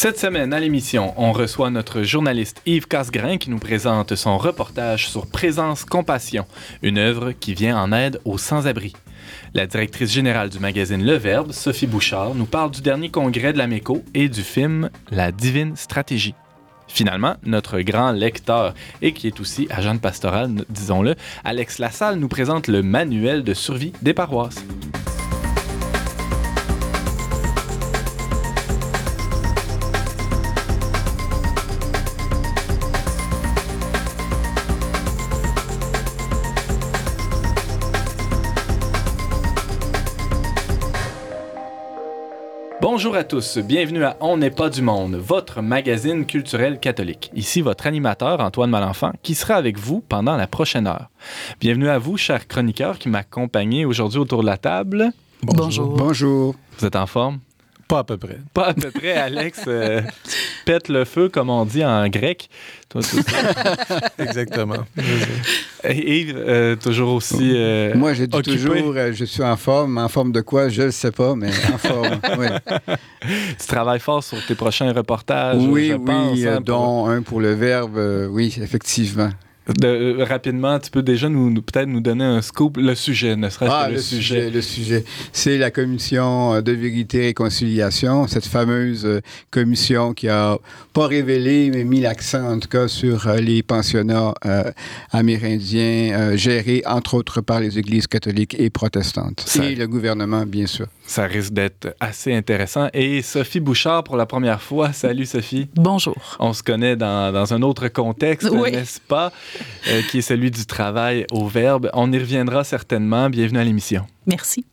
Cette semaine à l'émission, on reçoit notre journaliste Yves Casgrain qui nous présente son reportage sur Présence Compassion, une œuvre qui vient en aide aux sans-abri. La directrice générale du magazine Le Verbe, Sophie Bouchard, nous parle du dernier congrès de la MECO et du film La Divine Stratégie. Finalement, notre grand lecteur et qui est aussi agent de pastoral, disons-le, Alex Lassalle nous présente le manuel de survie des paroisses. Bonjour à tous, bienvenue à On n'est pas du monde, votre magazine culturel catholique. Ici votre animateur Antoine Malenfant qui sera avec vous pendant la prochaine heure. Bienvenue à vous, chers chroniqueurs qui m'accompagnez aujourd'hui autour de la table. Bonjour. Bonjour. Vous êtes en forme? Pas à peu près. Pas à peu près, Alex. euh, pète le feu, comme on dit en grec. Toi, tout Exactement. Et Yves, euh, toujours aussi. euh, Moi, je dis occupé. toujours, euh, je suis en forme. En forme de quoi, je ne le sais pas, mais en forme. oui, Tu travailles fort sur tes prochains reportages. oui, je oui, pense, hein, pour- dont un pour le verbe. euh, oui, effectivement. De- euh, rapidement, tu peux déjà nous, nous- peut-être nous donner un scoop, le sujet, ne serait-ce Ah, que le, sujet. le sujet. C'est la commission euh, de vérité et réconciliation, cette fameuse euh, commission qui a pas révélé, mais mis l'accent en tout cas sur les pensionnats euh, amérindiens euh, gérés entre autres par les églises catholiques et protestantes. Ça- Et le gouvernement, bien sûr. Ça risque d'être assez intéressant. Et Sophie Bouchard, pour la première fois. Salut, Sophie. Bonjour. On se connaît dans, dans un autre contexte, Oui. n'est-ce pas? Euh, qui est celui du travail au verbe. On y reviendra certainement. Bienvenue à l'émission. Merci.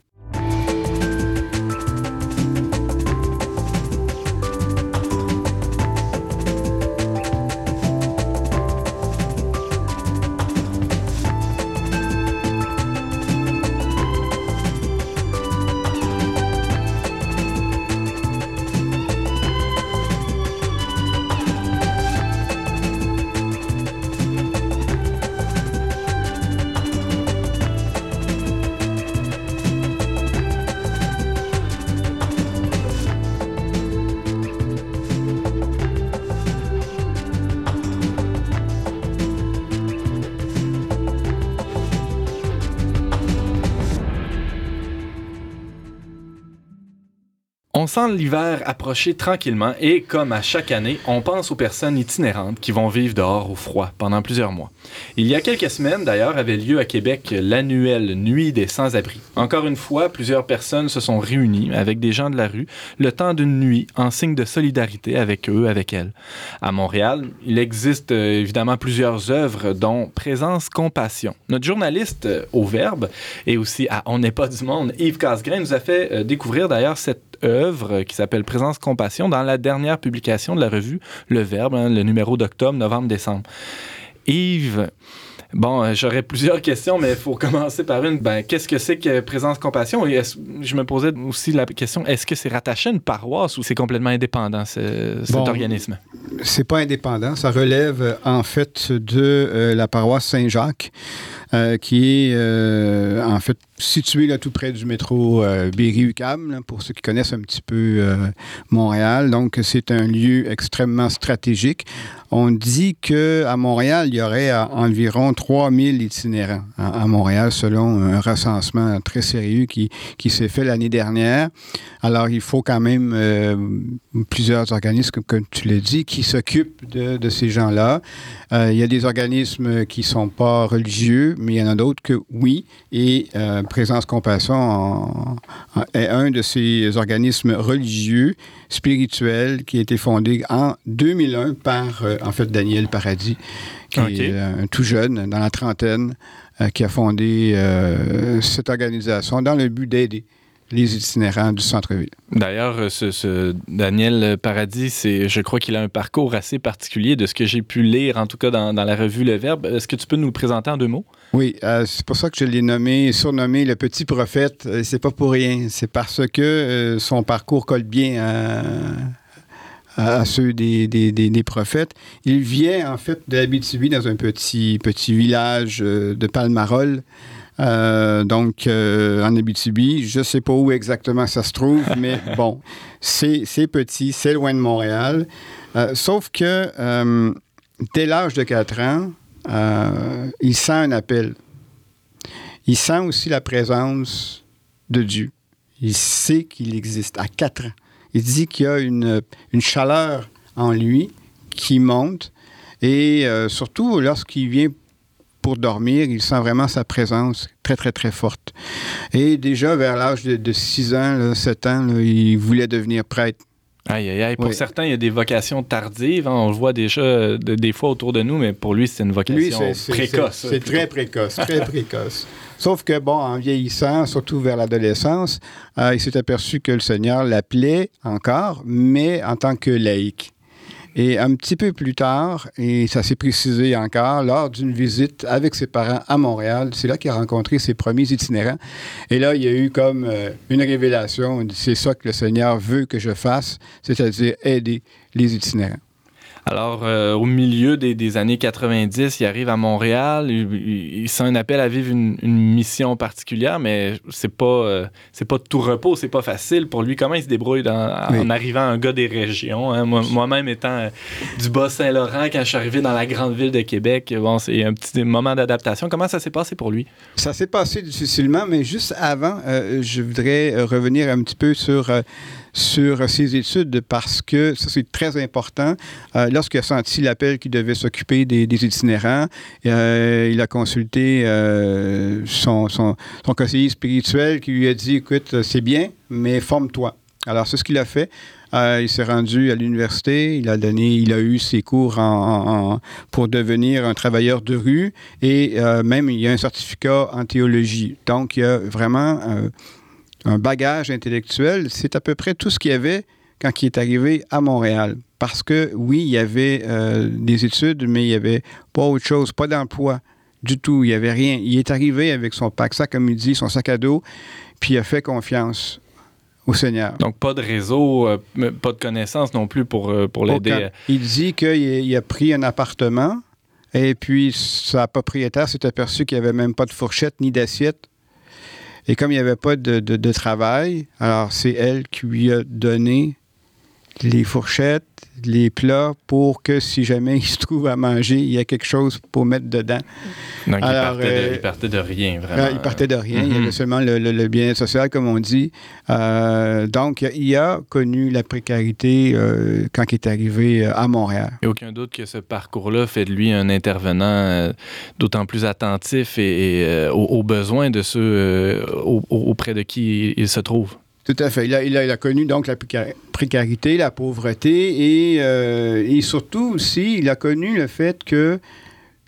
Sent l'hiver approcher tranquillement et, comme à chaque année, on pense aux personnes itinérantes qui vont vivre dehors au froid pendant plusieurs mois. Il y a quelques semaines, d'ailleurs, avait lieu à Québec l'annuelle Nuit des sans-abri. Encore une fois, plusieurs personnes se sont réunies avec des gens de la rue le temps d'une nuit en signe de solidarité avec eux, avec elles. À Montréal, il existe euh, évidemment plusieurs œuvres, dont Présence Compassion. Notre journaliste euh, au Verbe et aussi à On n'est pas du monde, Yves Casgrain, nous a fait euh, découvrir d'ailleurs cette œuvre qui s'appelle Présence Compassion dans la dernière publication de la revue Le Verbe, hein, le numéro d'octobre, novembre, décembre. Yves, bon, euh, j'aurais plusieurs questions, mais il faut commencer par une. Ben, qu'est-ce que c'est que Présence Compassion? Et je me posais aussi la question, est-ce que c'est rattaché à une paroisse ou c'est complètement indépendant, ce- cet Bon, organisme? C'est pas indépendant, ça relève en fait de euh, la paroisse Saint-Jacques, euh, qui est euh, en fait située là tout près du métro euh, Berry-UQAM, pour ceux qui connaissent un petit peu Montréal. Donc c'est un lieu extrêmement stratégique. On dit que à Montréal, il y aurait euh, environ 3000 itinérants à, à Montréal, selon un recensement très sérieux qui, qui s'est fait l'année dernière. Alors, il faut quand même euh, plusieurs organismes, comme, tu l'as dit, qui s'occupent de, de ces gens-là. Euh, il y a des organismes qui ne sont pas religieux, mais il y en a d'autres que oui. Et euh, Présence Compassion est un de ces organismes religieux, spirituels, qui a été fondé en 2001 par, en fait, Daniel Paradis, qui est euh, un tout jeune, dans la trentaine, euh, qui a fondé euh, cette organisation dans le but d'aider les itinérants du centre-ville. D'ailleurs, ce, ce Daniel Paradis, c'est, je crois qu'il a un parcours assez particulier de ce que j'ai pu lire, en tout cas dans, dans la revue Le Verbe. Est-ce que tu peux nous le présenter en deux mots? Oui, euh, c'est pour ça que je l'ai nommé, surnommé le petit prophète. C'est pas pour rien. C'est parce que euh, son parcours colle bien à, à- à ceux des, des- des- des prophètes. Il vient en fait de l'Abitibi dans un petit, petit village euh, de Palmarol. Euh, donc, euh, en Abitibi, je ne sais pas où exactement ça se trouve, mais bon, c'est petit, c'est loin de Montréal. Euh, sauf que dès l'âge de 4 ans, il sent un appel. Il sent aussi la présence de Dieu. Il sait qu'il existe à 4 ans. Il dit qu'il y a une, une chaleur en lui qui monte et surtout lorsqu'il vient pour dormir, il sent vraiment sa présence très, très, très forte. Et déjà, vers l'âge de, 6 ans, 7 ans, il voulait devenir prêtre. Aïe, aïe, aïe. Pour certains, il y a des vocations tardives. Hein. On le voit déjà des fois autour de nous, mais pour lui, c'est une vocation précoce. C'est très précoce, très précoce. Sauf que, bon, en vieillissant, surtout vers l'adolescence, euh, il s'est aperçu que le Seigneur l'appelait encore, mais en tant que laïque. Et un petit peu plus tard, et ça s'est précisé encore, lors d'une visite avec ses parents à Montréal, c'est là qu'il a rencontré ses premiers itinérants. Et là, il y a eu comme euh, une révélation. C'est ça que le Seigneur veut que je fasse, c'est-à-dire aider les itinérants. Alors, euh, au milieu des, années 90, il arrive à Montréal. Il, sent un appel à vivre une, mission particulière, mais c'est pas, euh, c'est pas tout repos, c'est pas facile pour lui. Comment il se débrouille en arrivant un gars des régions? Hein? Moi-même étant euh, du Bas-Saint-Laurent, quand je suis arrivé dans la grande ville de Québec, bon, c'est un petit moment d'adaptation. Comment ça s'est passé pour lui? Ça s'est passé difficilement, mais juste avant, je voudrais revenir un petit peu sur sur ses études parce que ça, c'est très important. Euh, lorsqu'il a senti l'appel qu'il devait s'occuper des, itinérants, euh, il a consulté euh, son, conseiller spirituel qui lui a dit Écoute, c'est bien, mais forme-toi. Alors, c'est ce qu'il a fait. il s'est rendu à l'université, il a donné, il a eu ses cours en, pour devenir un travailleur de rue et même il a un certificat en théologie. Donc, il y a vraiment un bagage intellectuel, c'est à peu près tout ce qu'il y avait quand il est arrivé à Montréal. Parce que oui, il y avait euh, des études, mais il n'y avait pas autre chose, pas d'emploi du tout. Il n'y avait rien. Il est arrivé avec son pack sac, comme il dit, son sac à dos, puis il a fait confiance au Seigneur. Donc, pas de réseau, euh, pas de connaissances non plus pour, euh, pour l'aider. Il dit qu'il a pris un appartement et puis sa propriétaire s'est aperçu qu'il n'y avait même pas de fourchette ni d'assiette et comme il n'y avait pas de, travail, alors c'est elle qui lui a donné les fourchettes, les plats pour que si jamais il se trouve à manger, il y a quelque chose pour mettre dedans. Donc, Alors, euh, il, partait de, rien, vraiment. il partait de rien. Il y avait mhm. seulement le, bien social, comme on dit. Euh, donc, il a connu la précarité euh, quand il est arrivé à Montréal. Il n'y a aucun doute que ce parcours-là fait de lui un intervenant d'autant plus attentif et, aux, besoins de ceux auprès de qui il se trouve. Tout à fait. Il a, a, connu donc la précarité, la pauvreté et, euh, et, surtout aussi, il a connu le fait que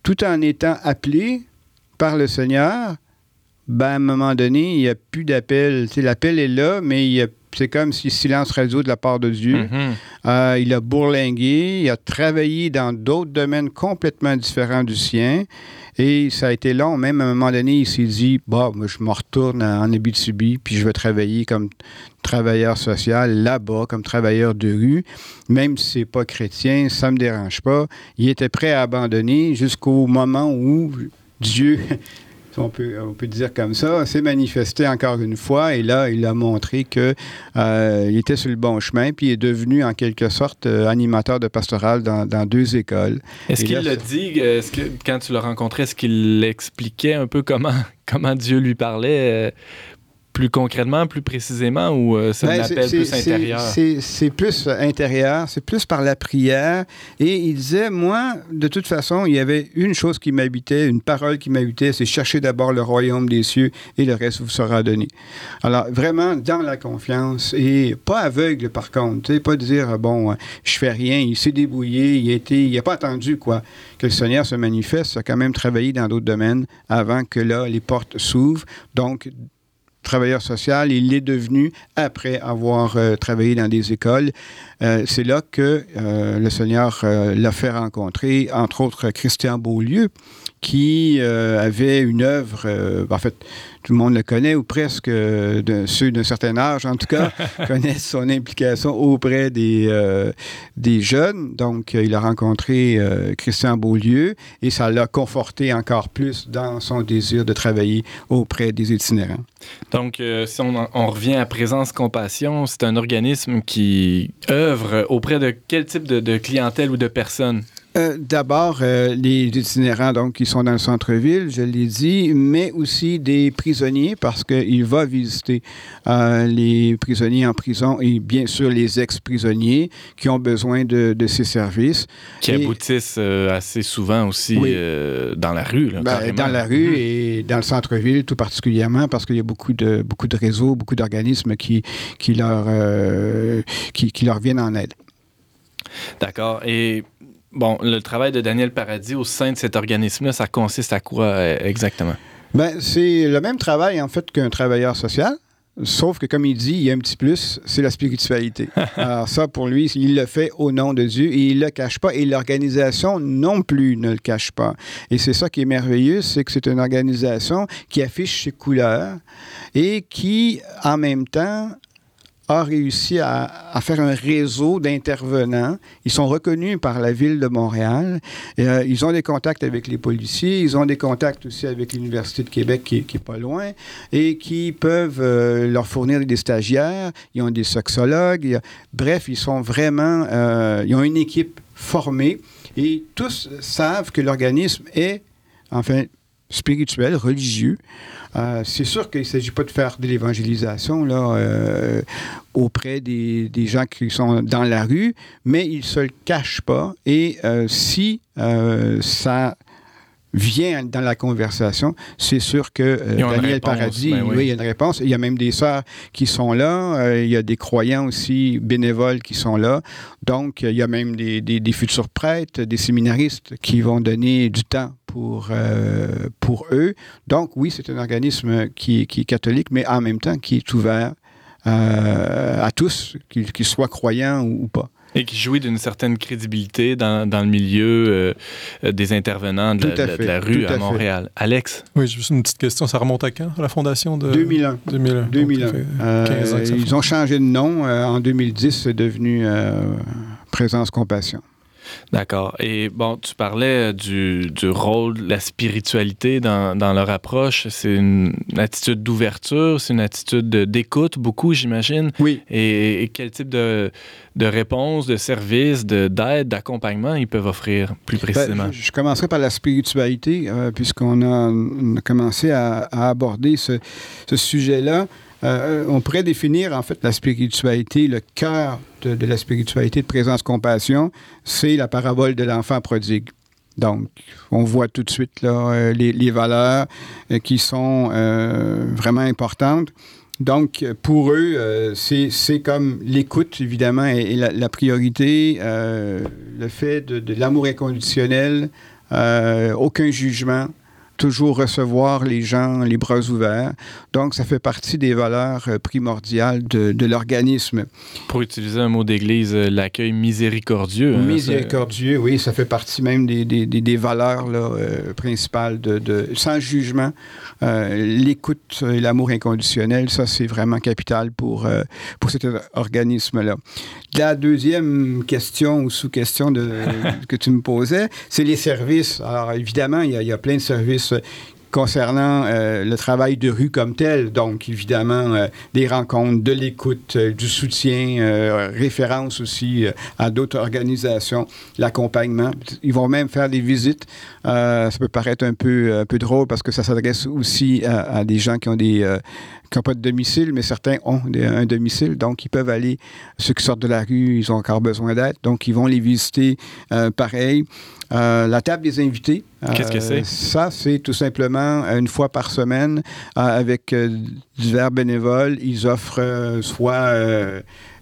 tout en étant appelé par le Seigneur, ben, à un moment donné, il n'y a plus d'appel. L'appel est là, mais il c'est comme si silence radio de la part de Dieu. Mm-hmm. Euh, il a bourlingué, il a travaillé dans d'autres domaines complètement différents du sien. Et ça a été long. Même à un moment donné, il s'est dit Bah, moi, je me retourne en Abitibi, puis je vais travailler comme travailleur social là-bas, comme travailleur de rue. Même si c'est pas chrétien, ça me dérange pas. Il était prêt à abandonner jusqu'au moment où Dieu on peut, on peut dire comme ça, s'est manifesté encore une fois et là, il a montré qu'il euh, était sur le bon chemin puis il est devenu en quelque sorte euh, animateur de pastoral dans, deux écoles. Est-ce qu'il l'a dit, est-ce que, quand tu l'as rencontré, est-ce qu'il expliquait un peu comment, comment Dieu lui parlait plus concrètement, plus précisément, ou euh, c'est un appel plus intérieur? C'est plus intérieur, c'est plus par la prière. Et il disait, moi, de toute façon, il y avait une chose qui m'habitait, une parole qui m'habitait, c'est chercher d'abord le royaume des cieux et le reste vous sera donné. Alors, vraiment, dans la confiance et pas aveugle, par contre. Pas dire, bon, je fais rien, il s'est débrouillé, il n'a il a pas attendu, quoi, que le Seigneur se manifeste. Il a quand même travaillé dans d'autres domaines avant que là, les portes s'ouvrent. Donc, travailleur social. Il l'est devenu après avoir euh, travaillé dans des écoles. Euh, c'est là que euh, le Seigneur l'a fait rencontrer, entre autres, Christian Beaulieu, qui avait une œuvre, en fait, tout le monde le connaît ou presque, de, ceux d'un certain âge en tout cas, connaissent son implication auprès des, des jeunes. Donc, il a rencontré Christian Beaulieu et ça l'a conforté encore plus dans son désir de travailler auprès des itinérants. Donc, si on, on, revient à Présence Compassion, c'est un organisme qui œuvre auprès de quel type de, clientèle ou de personnes? Euh, d'abord, euh, les itinérants donc, qui sont dans le centre-ville, je l'ai dit, mais aussi des prisonniers parce qu'il va visiter euh, les prisonniers en prison et bien sûr les ex-prisonniers qui ont besoin de, de ces services. Qui aboutissent assez souvent aussi dans la rue. Ben, dans la rue mhm. et dans le centre-ville tout particulièrement parce qu'il y a beaucoup de, beaucoup de réseaux, beaucoup d'organismes qui, qui, leur, qui, qui leur viennent en aide. D'accord. Et bon, le travail de Daniel Paradis au sein de cet organisme-là, ça consiste à quoi euh, exactement? Ben, c'est le même travail, en fait, qu'un travailleur social. Sauf que, comme il dit, il y a un petit plus, c'est la spiritualité. Alors ça, pour lui, il le fait au nom de Dieu et il ne le cache pas. Et l'organisation non plus ne le cache pas. Et c'est ça qui est merveilleux, c'est que c'est une organisation qui affiche ses couleurs et qui, en même temps, a réussi à, faire un réseau d'intervenants. Ils sont reconnus par la ville de Montréal. Euh, ils ont des contacts avec les policiers. Ils ont des contacts aussi avec l'Université de Québec qui, qui est pas loin et qui peuvent euh, leur fournir des stagiaires. Ils ont des sexologues. bref, ils sont vraiment... Euh, ils ont une équipe formée et tous savent que l'organisme est, enfin, spirituel, religieux. Euh, c'est sûr qu'il ne s'agit pas de faire de l'évangélisation là, euh, auprès des, des, gens qui sont dans la rue, mais ils ne se le cachent pas. Et euh, si ça vient dans la conversation, c'est sûr que Daniel Paradis, ben oui. il y a une réponse. Il y a même des sœurs qui sont là. il y a des croyants aussi bénévoles qui sont là. Donc, il y a même des, des, des futurs prêtres, des séminaristes qui vont donner du temps pour, euh, pour eux. Donc, oui, c'est un organisme qui, est catholique, mais en même temps qui est ouvert euh, à tous, qu'ils soient croyants ou, pas. Et qui jouit d'une certaine crédibilité dans, dans le milieu euh, des intervenants de, la, rue à, Montréal. Alex? Oui, juste une petite question. Ça remonte à quand, la fondation de... 2001. 2001. 2001. ils ont changé de nom. en 2010, c'est devenu Présence Compassion. D'accord. Et bon, tu parlais du, du rôle de la spiritualité dans, dans leur approche. C'est une, attitude d'ouverture, c'est une attitude d'écoute, beaucoup, j'imagine. Oui. Et, quel type de, de réponse, de service, d'aide, d'accompagnement ils peuvent offrir plus ben, précisément? je, commencerai par la spiritualité, euh, puisqu'on a, commencé à, à aborder ce, ce sujet-là. Euh, on pourrait définir en fait la spiritualité, le cœur de, la spiritualité de présence-compassion, c'est la parabole de l'enfant prodigue. Donc, on voit tout de suite là, euh, les, valeurs euh, qui sont vraiment importantes. Donc, pour eux, c'est comme l'écoute, évidemment, et, la, priorité, le fait de l'amour inconditionnel, aucun jugement, toujours recevoir les gens les bras ouverts. Donc, ça fait partie des valeurs euh, primordiales de, de l'organisme. Pour utiliser un mot d'église, euh, l'accueil miséricordieux. Hein, miséricordieux, oui, ça fait partie même des, des, des valeurs là, euh, principales de, de, sans jugement. L'écoute et l'amour inconditionnel, ça, c'est vraiment capital pour, pour cet organisme-là. La deuxième question ou sous-question que tu me posais, c'est les services. Alors, évidemment, il y, a, il y a plein de services concernant euh, le travail de rue comme tel, donc évidemment euh, des rencontres, de l'écoute, euh, du soutien, référence aussi à d'autres organisations, l'accompagnement. Ils vont même faire des visites. ça peut paraître un peu, un peu drôle parce que ça s'adresse aussi à, des gens qui ont des qui n'ont pas de domicile, mais certains ont un domicile, donc ils peuvent aller, ceux qui sortent de la rue, ils ont encore besoin d'aide, donc ils vont les visiter pareil. Euh, la table des invités. Qu'est-ce que c'est? Euh, ça, c'est tout simplement une fois par semaine euh, avec divers bénévoles. Ils offrent soit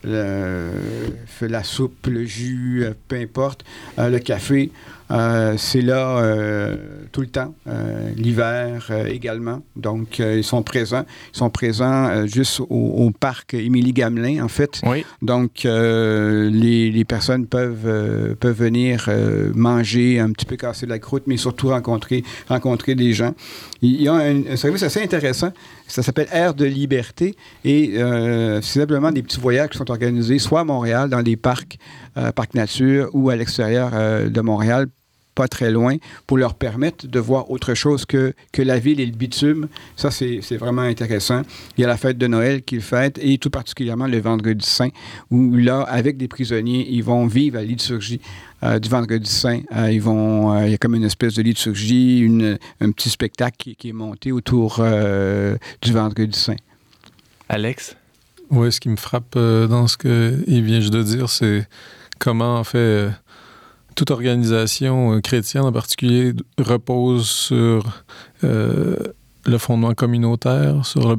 la soupe, le jus, peu importe, le café. Euh, c'est là euh, tout le temps, euh, l'hiver également. Donc, ils sont présents. Ils sont présents juste au, parc Émilie Gamelin, en fait. Oui. Donc, les, les, personnes peuvent, peuvent venir manger, un petit peu casser la croûte, mais surtout rencontrer, rencontrer des gens. Il y a un, service assez intéressant. Ça s'appelle Air de liberté et c'est simplement des petits voyages qui sont organisés soit à Montréal, dans des parcs, parcs nature, ou à l'extérieur de Montréal pas très loin, pour leur permettre de voir autre chose que, que la ville et le bitume. Ça, c'est vraiment intéressant. Il y a la fête de Noël qu'ils fêtent, et tout particulièrement le vendredi saint, où là, avec des prisonniers, ils vont vivre la liturgie euh, du vendredi saint. Euh, ils vont, euh, il y a comme une espèce de liturgie, une, un petit spectacle qui, qui est monté autour du vendredi saint. Alex? Oui, ce qui me frappe dans ce qu'il vient de dire, c'est comment, en fait, toute organisation euh, chrétienne en particulier repose sur euh, le fondement communautaire, sur le,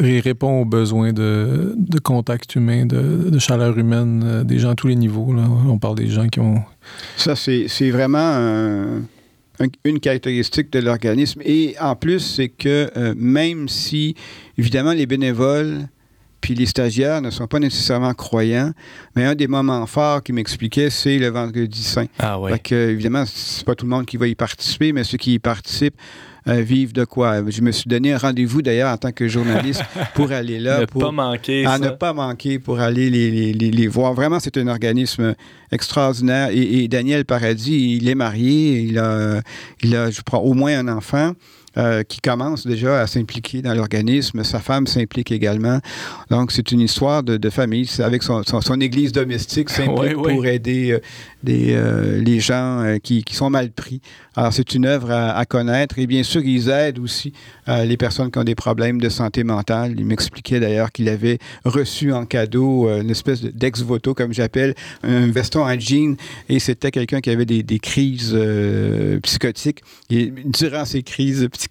il répond aux besoins de, contact humain, de, chaleur humaine, euh, des gens à tous les niveaux. On parle des gens qui ont... Ça, c'est vraiment une caractéristique de l'organisme. Et en plus, c'est que même si, évidemment, les bénévoles puis les stagiaires ne sont pas nécessairement croyants. Mais un des moments forts qui m'expliquait, c'est le vendredi saint. Ah ouais. Fait que, évidemment, c'est pas tout le monde qui va y participer, mais ceux qui y participent euh, vivent de quoi? Je me suis donné un rendez-vous d'ailleurs en tant que journaliste pour aller là. ne pour, pas manquer. À ne pas manquer pour aller les, les, les, voir. Vraiment, c'est un organisme extraordinaire. Et, et, Daniel Paradis, il est marié, il a, il a, je crois, au moins un enfant. Euh, qui commence déjà à s'impliquer dans l'organisme. Sa femme s'implique également. Donc, c'est une histoire de, de famille. Avec son, son, église domestique s'implique pour aider euh, des, euh, les gens qui, qui, sont mal pris. Alors, c'est une œuvre à, connaître. Et bien sûr, ils aident aussi les personnes qui ont des problèmes de santé mentale. Il m'expliquait d'ailleurs qu'il avait reçu en cadeau une espèce d'ex-voto, comme j'appelle, un veston en jean. Et c'était quelqu'un qui avait des, des crises psychotiques. Et durant ces crises psychotiques,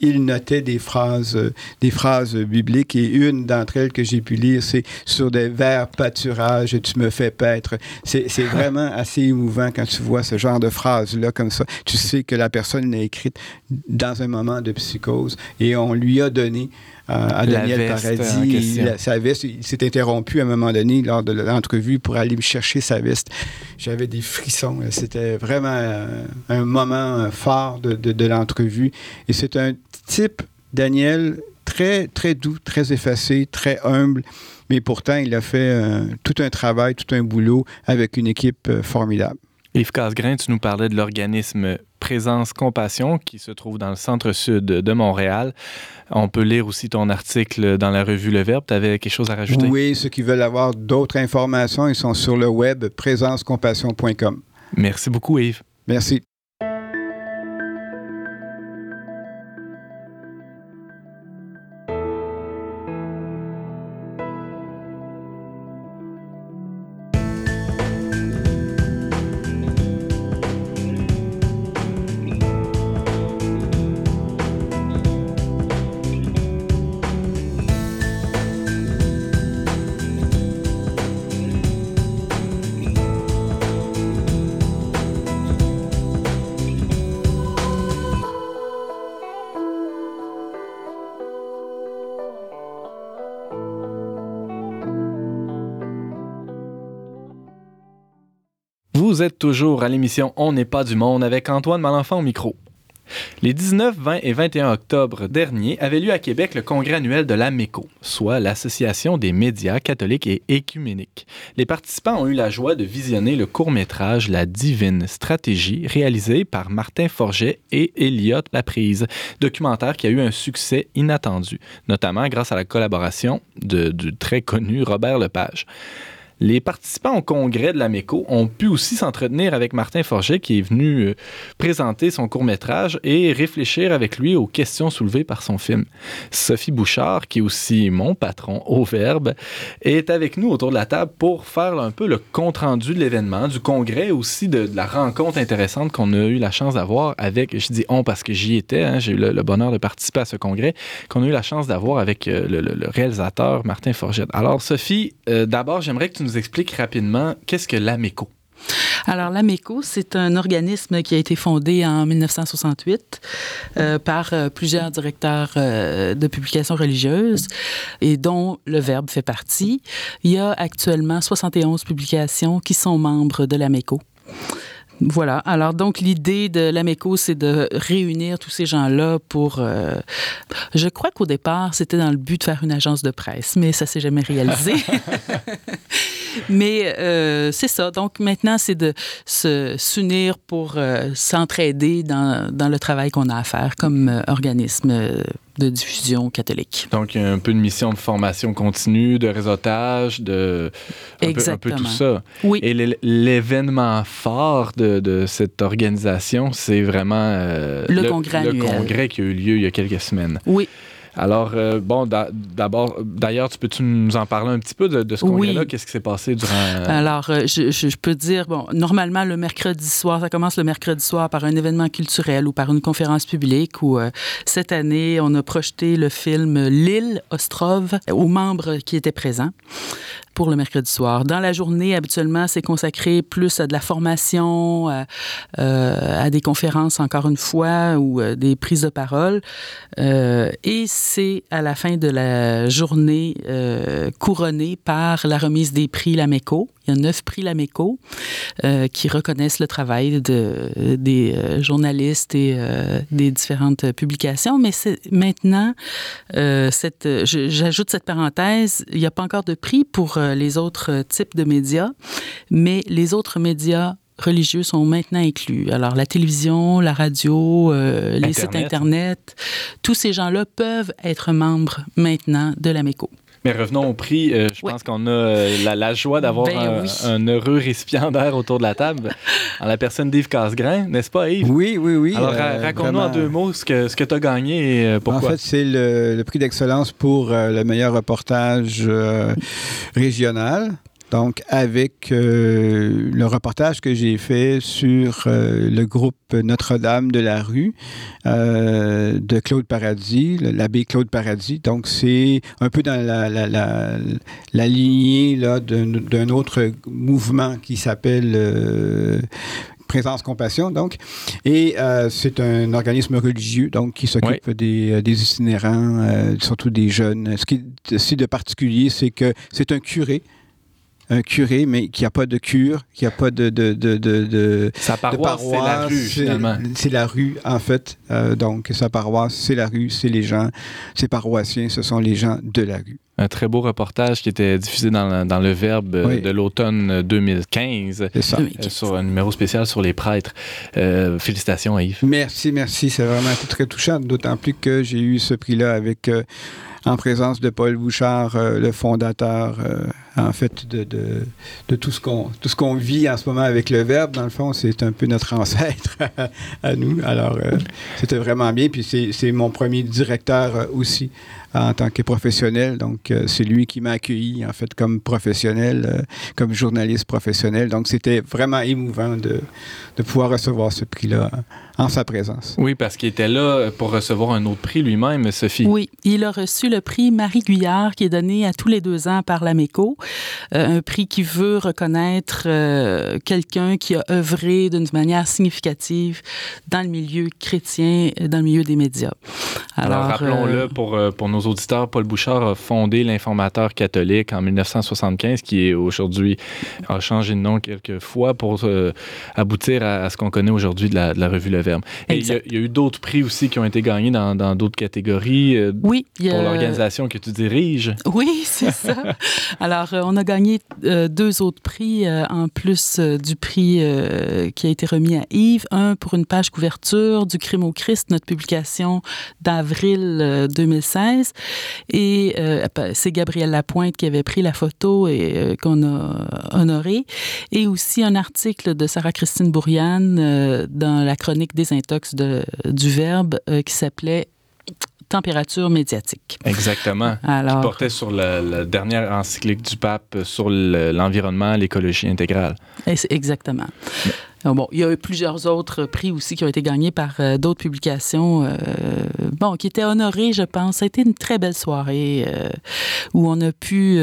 il notait des phrases, euh, des phrases bibliques et une d'entre elles que j'ai pu lire, c'est sur des verts pâturages, tu me fais paître. C'est vraiment assez émouvant quand tu vois ce genre de phrases-là comme ça. Tu sais que la personne l'a écrite dans un moment de psychose et on lui a donné à Daniel Paradis. sa veste, il s'est interrompu à un moment donné lors de l'entrevue pour aller me chercher sa veste. J'avais des frissons. C'était vraiment euh, un moment fort de, de l'entrevue. Et c'est un type, Daniel, très, très doux, très effacé, très humble. Mais pourtant, il a fait euh, tout un travail, tout un boulot avec une équipe euh, formidable. Yves Casgrain, tu nous parlais de l'organisme Présence Compassion qui se trouve dans le centre-sud de Montréal. On peut lire aussi ton article dans la revue Le Verbe. Tu avais quelque chose à rajouter? Oui, ceux qui veulent avoir d'autres informations, ils sont sur le web présencecompassion.com. Merci beaucoup, Yves. Merci. Vous êtes toujours à l'émission On n'est pas du monde avec Antoine Malenfant au micro. Les 19, 20 et 21 octobre dernier avait lieu à Québec le congrès annuel de l'AMECO, soit l'Association des médias catholiques et écuméniques. Les participants ont eu la joie de visionner le court-métrage La Divine Stratégie, réalisé par Martin Forget et Elliot Laprise, documentaire qui a eu un succès inattendu, notamment grâce à la collaboration du très connu Robert Lepage. Les participants au congrès de la MECO ont pu aussi s'entretenir avec Martin Forget qui est venu euh, présenter son court-métrage et réfléchir avec lui aux questions soulevées par son film. Sophie Bouchard, qui est aussi mon patron au Verbe, est avec nous autour de la table pour faire un peu le compte-rendu de l'événement, du congrès aussi de, la rencontre intéressante qu'on a eu la chance d'avoir avec, je dis on parce que j'y étais, hein, j'ai eu le, bonheur de participer à ce congrès, qu'on a eu la chance d'avoir avec euh, le, le, réalisateur Martin Forget. Alors Sophie, euh, d'abord j'aimerais que tu nous expliques rapidement qu'est-ce que l'AMECO? Alors, l'AMECO, c'est un organisme qui a été fondé en 1968 euh, par euh, plusieurs directeurs euh, de publications religieuses et dont le Verbe fait partie. Il y a actuellement 71 publications qui sont membres de l'AMECO. Voilà. Alors, donc, l'idée de l'AMECO, c'est de réunir tous ces gens-là pour. Euh, je crois qu'au départ, c'était dans le but de faire une agence de presse, mais ça s'est jamais réalisé. mais euh, c'est ça. Donc, maintenant, c'est de se s'unir pour euh, s'entraider dans, dans, le travail qu'on a à faire comme organisme de diffusion catholique. Donc, il y a un peu de mission de formation continue, de réseautage, de un, Exactement. Peu, un peu tout ça. Oui. Et l'événement fort de, de, cette organisation, c'est vraiment euh, le, le, congrès, le congrès qui a eu lieu il y a quelques semaines. Oui. Alors, euh, bon, d'abord, d'ailleurs, tu peux-tu nous en parler un petit peu de, de ce congrès-là? Oui. Qu'est-ce qui s'est passé durant... Alors, euh, je, je, je, peux dire, bon, normalement, le mercredi soir, ça commence le mercredi soir par un événement culturel ou par une conférence publique où, euh, cette année, on a projeté le film L'île Ostrov aux membres qui étaient présents pour le mercredi soir. Dans la journée, habituellement, c'est consacré plus à de la formation, à, euh, à, des conférences, encore une fois, ou euh, des prises de parole. Euh, et c'est à la fin de la journée euh, couronnée par la remise des prix Lameco. Il y a neuf prix Lameco euh, qui reconnaissent le travail de, des euh, journalistes et des différentes publications. Mais maintenant, j'ajoute cette parenthèse, il n'y a pas encore de prix pour les autres types de médias, mais les autres médias religieux sont maintenant inclus. Alors, la télévision, la radio, euh, les sites Internet, tous ces gens-là peuvent être membres maintenant de la MECO. Mais revenons au prix. Euh, je Oui. pense qu'on a euh, la, la joie d'avoir Ben un, oui. un heureux récipiendaire autour de la table, en la personne d'Yves Casgrain, n'est-ce pas, Yves? Oui, oui, oui. Alors, euh, ra- raconte-nous vraiment. en deux mots ce que, ce que tu as gagné et pourquoi. En fait, c'est le, le prix d'excellence pour euh, le meilleur reportage euh, régional. Donc, avec euh, le reportage que j'ai fait sur euh, le groupe Notre-Dame de la rue euh, de Claude Paradis, l'abbé Claude Paradis. Donc, c'est un peu dans la, la, la, la lignée là, d'un d'un autre mouvement qui s'appelle Présence Compassion, donc. Et euh, c'est un organisme religieux, donc, qui s'occupe des, des itinérants, euh, surtout des jeunes. Ce qui est aussi de particulier, c'est que c'est un curé un curé, mais qui n'a pas de cure, qui n'a pas de, de, de, de, de Sa paroisse, c'est la rue, c'est- finalement. C'est la rue, en fait. Euh, donc, sa paroisse, c'est la rue, c'est les gens. Ses paroissiens, ce sont les gens de la rue. Un très beau reportage qui était diffusé dans, le- dans le Verbe euh, Oui. de l'automne 2015 C'est ça. Euh, sur un numéro spécial sur les prêtres. Euh, félicitations à Yves. Merci, merci. C'est vraiment très touchant, d'autant plus que j'ai eu ce prix-là avec, euh, en présence de Paul Bouchard, euh, le fondateur, euh, en fait, de, de, de tout ce qu'on tout ce qu'on vit en ce moment avec le Verbe. Dans le fond, c'est un peu notre ancêtre à, à nous. Alors, euh, c'était vraiment bien. Puis c'est c'est mon premier directeur euh, aussi en tant que professionnel. Donc, euh, c'est lui qui m'a accueilli, en fait, comme professionnel, euh, comme journaliste professionnel. Donc, c'était vraiment émouvant de, de pouvoir recevoir ce prix-là en sa présence. Oui, parce qu'il était là pour recevoir un autre prix lui-même, Sophie. Oui, il a reçu le prix Marie Guyard qui est donné à tous les deux ans par l'AMECO, euh, un prix qui veut reconnaître euh, quelqu'un qui a œuvré d'une manière significative dans le milieu chrétien, euh, dans le milieu des médias. Alors, rappelons-le pour, pour nos auditeurs, Paul Bouchard a fondé l'informateur catholique en 1975, qui est aujourd'hui a changé de nom quelques fois pour aboutir à, à ce qu'on connaît aujourd'hui de la, de la revue Le Verbe. Et il y, a, Exact. il y a eu d'autres prix aussi qui ont été gagnés dans dans d'autres catégories oui, pour l'organisation que tu diriges. Oui, c'est ça. Alors, on a gagné deux autres prix en plus du prix qui a été remis à Yves. Un pour une page couverture du Crime au Christ, notre publication d'avril 2016. Et c'est Gabriel Lapointe qui avait pris la photo et qu'on a honoré. Et aussi un article de Sarah-Christine Bourriane dans la chronique des intox de, du Verbe qui s'appelait température médiatique. Exactement. Alors, qui portait sur la, dernière encyclique du pape sur l'environnement, l'écologie intégrale. Exactement. Bon, il y a eu plusieurs autres prix aussi qui ont été gagnés par euh, d'autres publications, euh, bon, qui étaient honorés, je pense. Ça a été une très belle soirée euh, où on a pu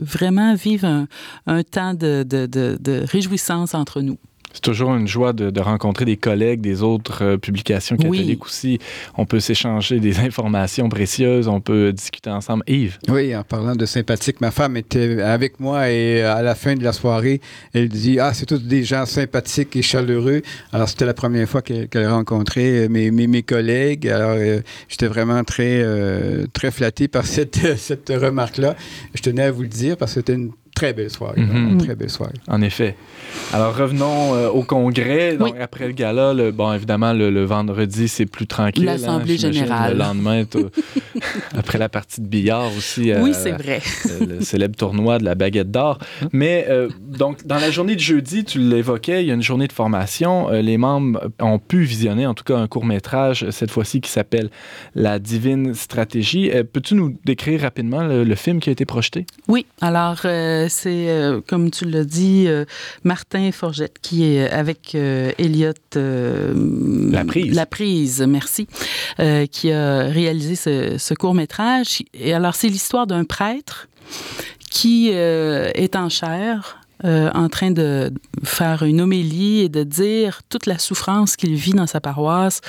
vraiment vivre un, temps de, de réjouissance entre nous. C'est toujours une joie de, rencontrer des collègues des autres euh, publications catholiques aussi. On peut s'échanger des informations précieuses, on peut discuter ensemble. Yves? Oui, en parlant de sympathique, ma femme était avec moi et à la fin de la soirée, elle dit Ah, c'est tous des gens sympathiques et chaleureux. Alors, c'était la première fois qu'elle a rencontré mes, mes, mes, collègues. Alors, euh, j'étais vraiment très, euh, très flatté par cette, cette remarque-là. Je tenais à vous le dire parce que c'était une très belle soirée. Mhm. Très belle soirée. En effet. Alors revenons euh, au congrès. Donc, Après le gala, le, bon, évidemment, le, vendredi, c'est plus tranquille. Hein, L'Assemblée générale. Le lendemain, après la partie de billard aussi. oui, c'est vrai. le célèbre tournoi de la baguette d'or. Mais euh, donc, dans la journée de jeudi, tu l'évoquais, il y a une journée de formation. Euh, les membres ont pu visionner, en tout cas, un court-métrage, cette fois-ci, qui s'appelle La divine stratégie. Peux-tu nous décrire rapidement le, le, film qui a été projeté? Oui. Alors, c'est, euh, comme tu l'as dit, euh, Martin Forgette qui est avec euh, Elliot La Prise. La Prise, merci, qui a réalisé ce, ce court-métrage. Et alors, c'est l'histoire d'un prêtre qui est en chair euh, en train de faire une homélie et de dire toute la souffrance qu'il vit dans sa paroisse.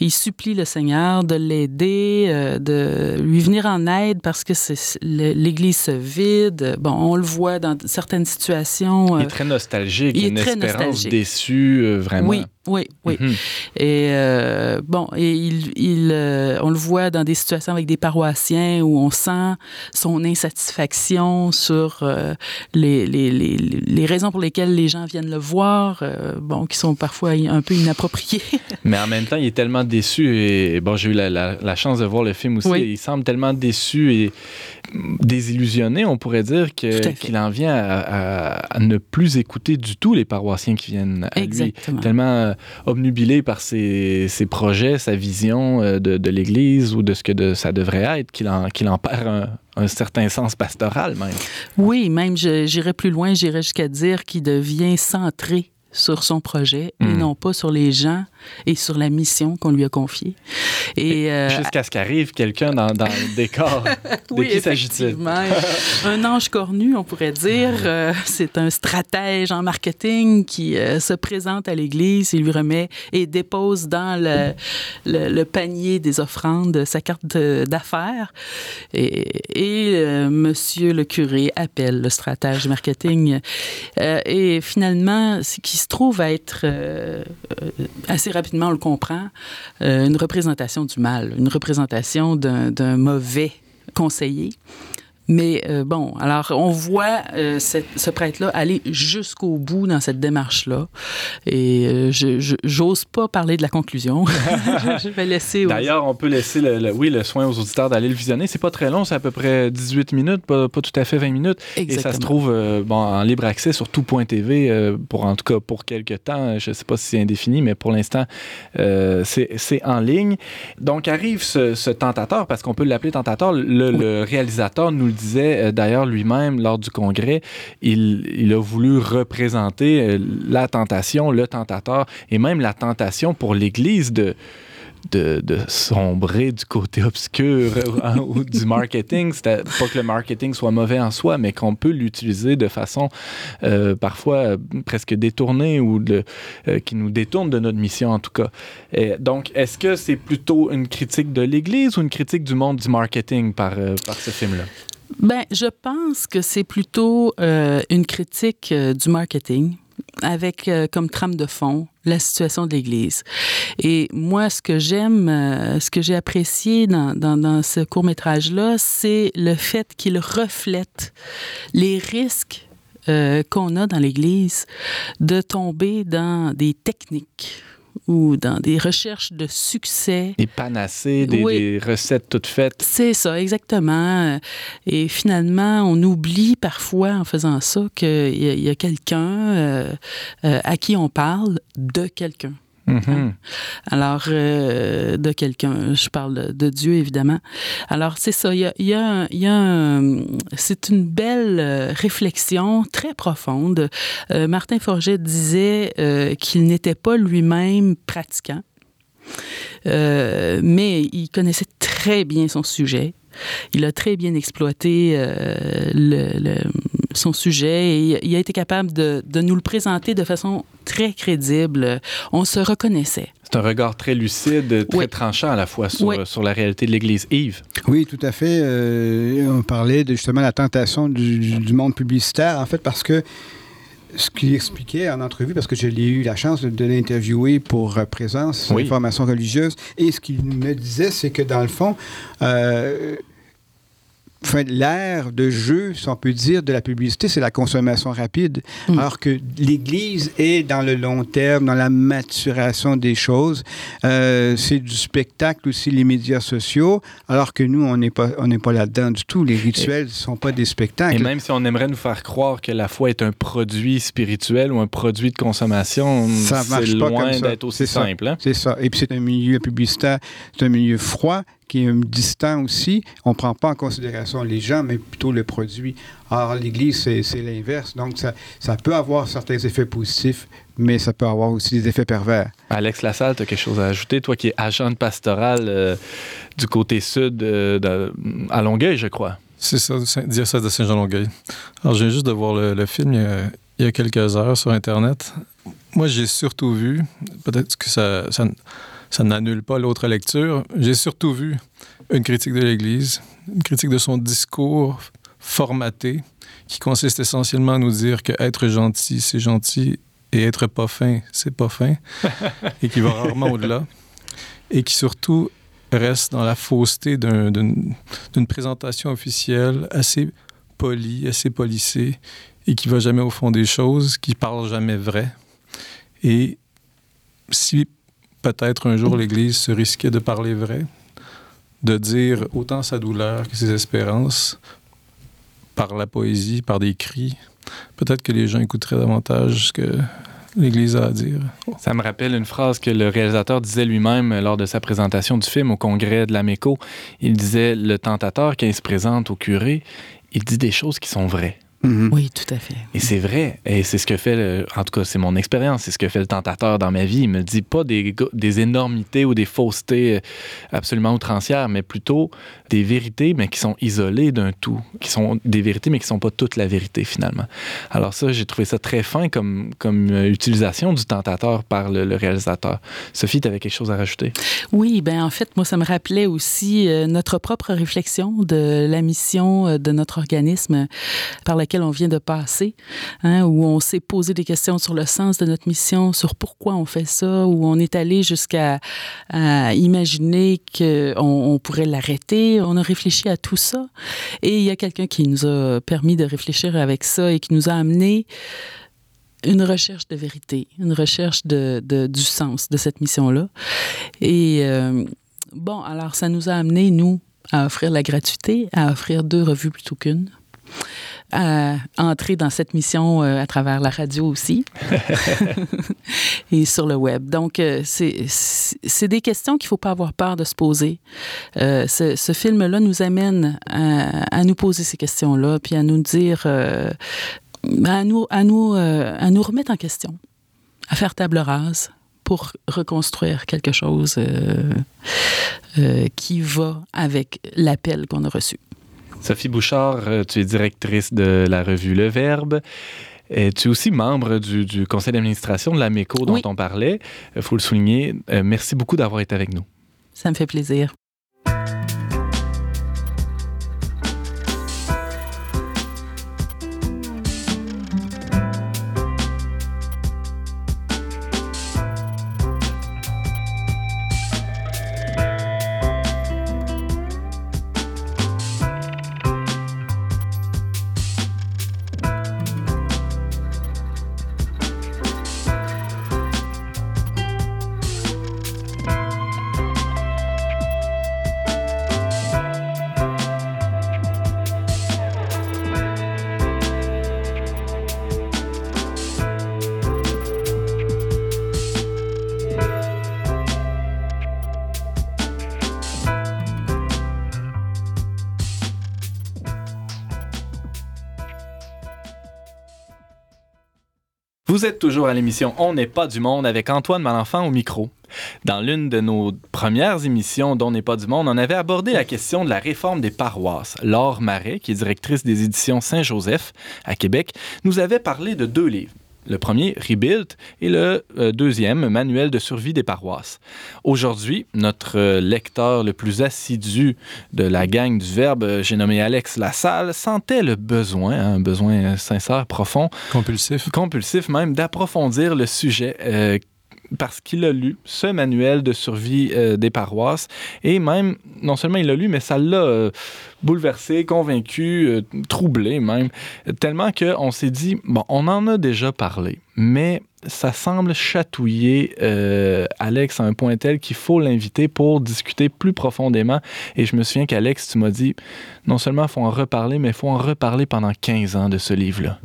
Il supplie le Seigneur de l'aider, euh, de lui venir en aide parce que l'Église se vide. Bon, on le voit dans certaines situations. il est euh, très nostalgique, il une espérance déçue, vraiment. Oui, oui, oui. Mhm. Et euh, bon, et il, il euh, on le voit dans des situations avec des paroissiens où on sent son insatisfaction sur euh, les, les, les, les, raisons pour lesquelles les gens viennent le voir, bon, qui sont parfois un peu inappropriées. Mais en même temps, il est tellement déçu et bon, j'ai eu la, la, chance de voir le film aussi. Il semble tellement déçu et désillusionné, on pourrait dire, qu'il en vient à, ne plus écouter du tout les paroissiens qui viennent à Exactement. lui. Tellement obnubilé par ses, projets, sa vision euh, de, l'Église ou de ce que ça devrait être, qu'il en, qu'il en perd un, certain sens pastoral même. Oui, même j'irais plus loin, j'irais jusqu'à dire qu'il devient centré sur son projet et hmm. non pas sur les gens et sur la mission qu'on lui a confiée. Et, euh, Jusqu'à ce qu'arrive quelqu'un dans, le décor. De qui s'agit-il? un ange cornu, on pourrait dire. Euh, c'est un stratège en marketing qui euh, se présente à l'Église, il lui remet et dépose dans le, le, panier des offrandes sa carte d'affaires. Et, et monsieur le curé appelle le stratège marketing. et finalement, ce qui se trouve être assez rapidement, on le comprend, euh, une représentation du mal, une représentation d'un mauvais conseiller mais euh, bon, alors on voit euh, ce prêtre-là aller jusqu'au bout dans cette démarche-là. Et euh, je j'ose pas parler de la conclusion. je vais laisser. D'ailleurs, on peut laisser le, oui, le soin aux auditeurs d'aller le visionner. C'est pas très long, c'est à peu près 18 minutes, pas, tout à fait 20 minutes. Exactement. Et ça se trouve bon, en libre accès sur tout.tv, pour en tout cas pour quelques temps. Je sais pas si c'est indéfini, mais pour l'instant, c'est en ligne. Donc arrive ce, ce tentateur, parce qu'on peut l'appeler tentateur. Le, le réalisateur nous disait euh, d'ailleurs lui-même lors du congrès, il, a voulu représenter euh, la tentation, le tentateur, et même la tentation pour l'Église de, de, sombrer du côté obscur euh, ou du marketing. Pas que le marketing soit mauvais en soi, mais qu'on peut l'utiliser de façon parfois presque détournée ou qui nous détourne de notre mission en tout cas. Donc, est-ce que c'est plutôt une critique de l'Église ou une critique du monde du marketing par, par ce film-là? Ben, je pense que c'est plutôt euh, une critique euh, du marketing. avec euh, comme trame de fond la situation de l'Église. Et moi, ce que j'aime, ce que j'ai apprécié dans, dans, ce court-métrage-là, c'est le fait qu'il reflète les risques qu'on a dans l'Église de tomber dans des techniques ou dans des recherches de succès. Des panacées, des, Oui. des recettes toutes faites. C'est ça, exactement. Et finalement, on oublie parfois en faisant ça qu'il y a, il y a quelqu'un euh, euh, à qui on parle de quelqu'un. Mhm. Alors, euh, de quelqu'un, je parle de, Dieu, évidemment. Alors, c'est ça, il y a, y y a c'est une belle euh, réflexion très profonde. Euh, Martin Forget disait qu'il n'était pas lui-même pratiquant, mais il connaissait très bien son sujet. Il a très bien exploité euh, le- le- son sujet et il a été capable de, de nous le présenter de façon très crédible. On se reconnaissait. C'est un regard très lucide, très Oui. tranchant à la fois sur, Oui. sur la réalité de l'Église. Yves, Oui, tout à fait. Euh, on parlait de justement la tentation du, du- du monde publicitaire, en fait, parce que ce qu'il expliquait en entrevue, parce que je l'ai eu la chance de, de l'interviewer pour euh, Présence, Oui. information religieuse, et ce qu'il me disait, c'est que dans le fond, euh, enfin, l'ère de jeu, si on peut dire, de la publicité, c'est la consommation rapide. Mm. Alors que l'Église est dans le long terme, dans la maturation des choses. Euh, c'est du spectacle aussi, les médias sociaux, alors que nous, on n'est pas, on n'est pas là-dedans du tout. Les rituels ne sont pas des et spectacles. même si on aimerait nous faire croire que la foi est un produit spirituel ou un produit de consommation, Ça marche c'est pas loin comme ça. d'être aussi simple. hein? C'est ça. Et puis c'est un milieu publicitaire, c'est un milieu froid qui est distant aussi. On ne prend pas en considération les gens, mais plutôt le produit. Or, l'Église, c'est l'inverse. Donc, ça, ça peut avoir certains effets positifs, mais ça peut avoir aussi des effets pervers. Alex Lassalle, tu as quelque chose à ajouter? Toi qui es agent de pastoral euh, du côté sud euh, de- à Longueuil, je crois. C'est ça, diocèse de Saint-Jean-Longueuil. Alors, je viens juste de voir le, le film il y, a, il y a quelques heures sur Internet. Moi, j'ai surtout vu, peut-être que ça, ça, ça n'annule pas l'autre lecture, j'ai surtout vu une critique de l'Église, une critique de son discours formaté, qui consiste essentiellement à nous dire que être gentil, c'est gentil, et être pas fin, c'est pas fin, et qui va rarement au-delà, et qui surtout reste dans la fausseté d'un- d'une d'une présentation officielle assez polie, assez polissée, et qui va jamais au fond des choses, qui parle jamais vrai. Et si peut-être un jour l'Église se risquait de parler vrai, de dire autant sa douleur que ses espérances, par la poésie, par des cris, peut-être que les gens écouteraient davantage ce que l'Église a à dire. Ça me rappelle une phrase que le réalisateur disait lui-même lors de sa présentation du film au congrès de l'AMECO. Il disait Le tentateur, quand il se présente au curé, il dit des choses qui sont vraies. Mhm. Oui, tout à fait. Et c'est vrai. Et c'est ce que fait, le- en tout cas, c'est mon expérience, c'est ce que fait le tentateur dans ma vie. Il me dit pas des, énormités ou des faussetés euh, absolument outrancières, mais plutôt des vérités, mais qui sont isolées d'un tout, qui sont des vérités, mais qui sont pas toute la vérité finalement. Alors ça, j'ai trouvé ça très fin comme, comme euh, utilisation du tentateur par le, le réalisateur. Sophie, tu avais quelque chose à rajouter? Oui, ben en fait, moi, ça me rappelait aussi euh, notre propre réflexion de la mission de notre organisme par laquelle on vient de passer, hein, où on s'est posé des questions sur le sens de notre mission, sur pourquoi on fait ça, où on est allé jusqu'à imaginer qu'on on pourrait l'arrêter. On a réfléchi à tout ça. Et il y a quelqu'un qui nous a permis de réfléchir avec ça et qui nous a amené une recherche de vérité, une recherche du sens de cette mission-là. Et euh, bon, alors ça nous a amené, nous, à offrir la gratuité, à offrir deux revues plutôt qu'une, à entrer dans cette mission euh, à travers la radio aussi et sur le web. Donc, euh, c'est des questions qu'il ne faut pas avoir peur de se poser. Euh, ce ce film-là nous amène à, à nous poser ces questions-là, puis à nous dire, euh, à, nous, à, nous, euh, à nous remettre en question, à faire table rase pour reconstruire quelque chose qui va avec l'appel qu'on a reçu. Sophie Bouchard, euh, tu es directrice de la revue Le Verbe. Et tu es aussi membre du, du conseil d'administration de l'AMECO dont Oui. on parlait. Il faut le souligner. Euh, merci beaucoup d'avoir été avec nous. Ça me fait plaisir. À l'émission On n'est pas du monde avec Antoine Malenfant au micro. Dans l'une de nos premières émissions d'On n'est pas du monde, on avait abordé la question de la réforme des paroisses. Laure Marais, qui est directrice des éditions Saint-Joseph à Québec, nous avait parlé de deux livres. Le premier, Rebuild, et le euh, deuxième, Manuel de survie des paroisses. Aujourd'hui, notre euh, lecteur le plus assidu de la gang du Verbe, euh, j'ai nommé Alex Lassalle, sentait le besoin, hein, un besoin sincère, profond, Compulsif. compulsif même, d'approfondir le sujet parce qu'il a lu ce manuel de survie euh, des paroisses et même, non seulement il l'a lu, mais ça l'a euh, bouleversé, convaincu, euh, troublé même, tellement qu'on s'est dit, bon, on en a déjà parlé, mais ça semble chatouiller Alex à un point tel qu'il faut l'inviter pour discuter plus profondément. Et je me souviens qu'Alex, tu m'as dit, non seulement faut en reparler, mais faut en reparler pendant 15 ans de ce livre-là.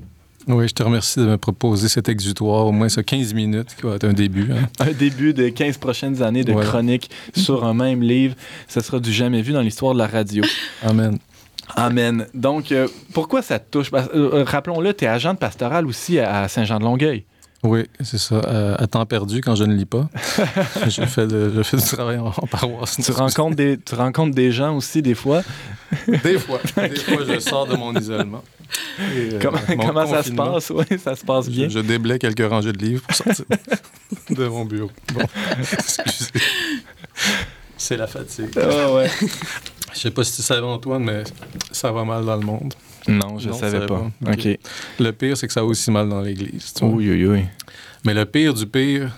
Oui, je te remercie de me proposer cet exutoire, au moins ça 15 minutes, qui va être un début. hein. un début de 15 prochaines années de Voilà. chronique sur un même livre. Ce sera du jamais vu dans l'histoire de la radio. Amen. Amen. Donc, euh, pourquoi ça te touche? Euh, euh, Rappelons-le, tu es agent de pastoral aussi à, à Saint-Jean-de-Longueuil. Oui, c'est ça. Euh, à temps perdu quand je ne lis pas. je, fais de- je fais du travail en, en paroisse. Tu rencontres, des, tu rencontres des gens aussi, des fois? Des fois. Des fois, je sors de mon isolement. Euh, comment ça se passe? Oui, ça se passe bien. Je, je déblaye quelques rangées de livres pour sortir de mon bureau. Bon, excusez. C'est la fatigue. Ah ouais. Je sais pas si tu savais, Antoine, mais ça va mal dans le monde. Non, je ne savais pas. Ok. Le pire, c'est que ça va aussi mal dans l'Église. Oui, oui, oui. Mais le pire du pire,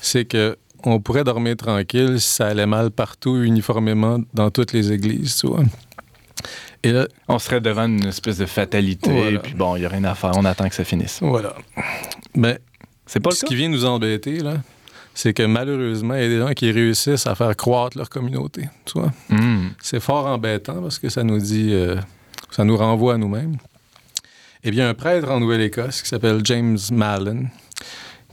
c'est que on pourrait dormir tranquille si ça allait mal partout, uniformément, dans toutes les églises, tu vois. Et là, On serait devant une espèce de fatalité, Voilà. puis bon, il n'y a rien à faire. On attend que ça finisse. voilà. Mais C'est pas le ce cas? qui vient nous embêter, là, c'est que malheureusement, il y a des gens qui réussissent à faire croître leur communauté, tu vois. Hmm. C'est fort embêtant parce que ça nous dit, euh, ça nous renvoie à nous-mêmes. Eh bien, un prêtre en Nouvelle-Écosse qui s'appelle James Mallon,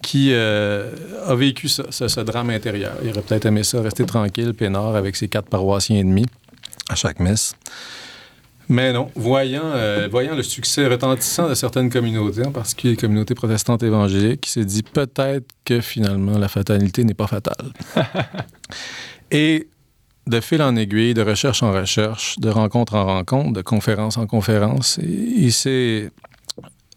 qui euh, a vécu ça, ce, ce drame intérieur. Il aurait peut-être aimé ça, rester tranquille, peinard, avec ses quatre paroissiens et demi à chaque messe. Mais non, voyant, euh, voyant le succès retentissant de certaines communautés, en particulier les communautés protestantes évangéliques, il s'est dit peut-être que finalement la fatalité n'est pas fatale. Et de fil en aiguille, de recherche en recherche, de rencontre en rencontre, de conférence en conférence, il s'est